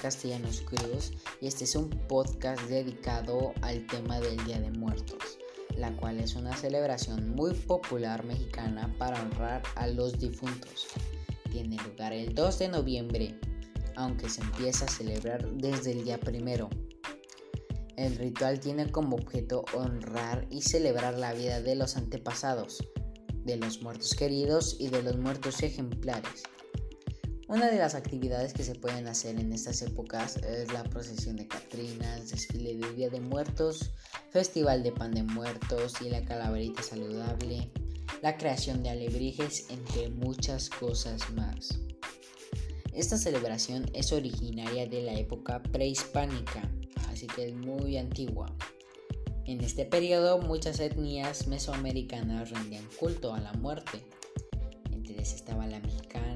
Castellanos Cruz y este es un podcast dedicado al tema del Día de Muertos, la cual es una celebración muy popular mexicana para honrar a los difuntos. Tiene lugar el 2 de noviembre, aunque se empieza a celebrar desde el día primero. El ritual tiene como objeto honrar y celebrar la vida de los antepasados, de los muertos queridos y de los muertos ejemplares. Una de las actividades que se pueden hacer en estas épocas es la procesión de Catrinas, desfile de Día de Muertos, festival de pan de muertos y la calaverita saludable, la creación de alebrijes, entre muchas cosas más. Esta celebración es originaria de la época prehispánica, así que es muy antigua. En este periodo muchas etnias mesoamericanas rendían culto a la muerte. Entre ellas estaba la mexicana,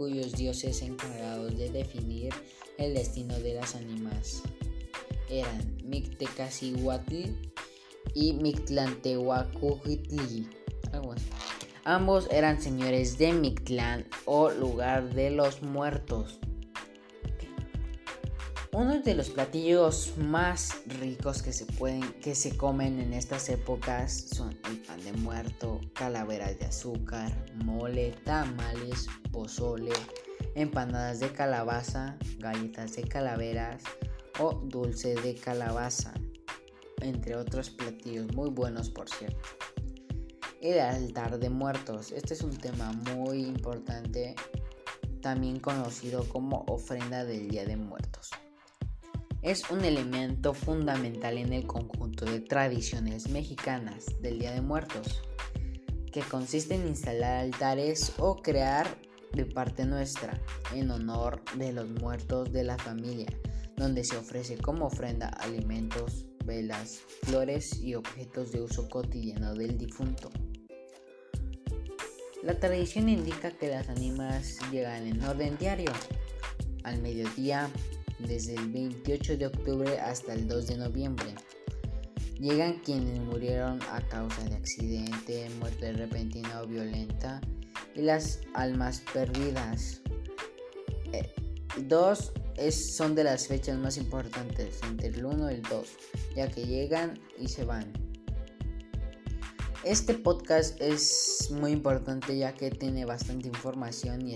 cuyos dioses encargados de definir el destino de las ánimas eran Mictecacihuatl y Mictlantehuacuhitli. Ambos eran señores de Mictlán o lugar de los muertos. Uno de los platillos más ricos que se pueden que se comen en estas épocas son el pan de muerto, calaveras de azúcar, mole, tamales, pozole, empanadas de calabaza, galletas de calaveras o dulce de calabaza, entre otros platillos muy buenos por cierto. El altar de muertos, este es un tema muy importante, también conocido como ofrenda del Día de Muertos es un elemento fundamental en el conjunto de tradiciones mexicanas del Día de Muertos, que consiste en instalar altares o crear de parte nuestra en honor de los muertos de la familia, donde se ofrece como ofrenda alimentos, velas, flores y objetos de uso cotidiano del difunto. La tradición indica que las ánimas llegan en orden diario. Al mediodía desde el 28 de octubre hasta el 2 de noviembre. Llegan quienes murieron a causa de accidente, muerte repentina o violenta y las almas perdidas. Eh, dos son de las fechas más importantes, entre el 1 y el 2, ya que llegan y se van. Este podcast es muy importante ya que tiene bastante información y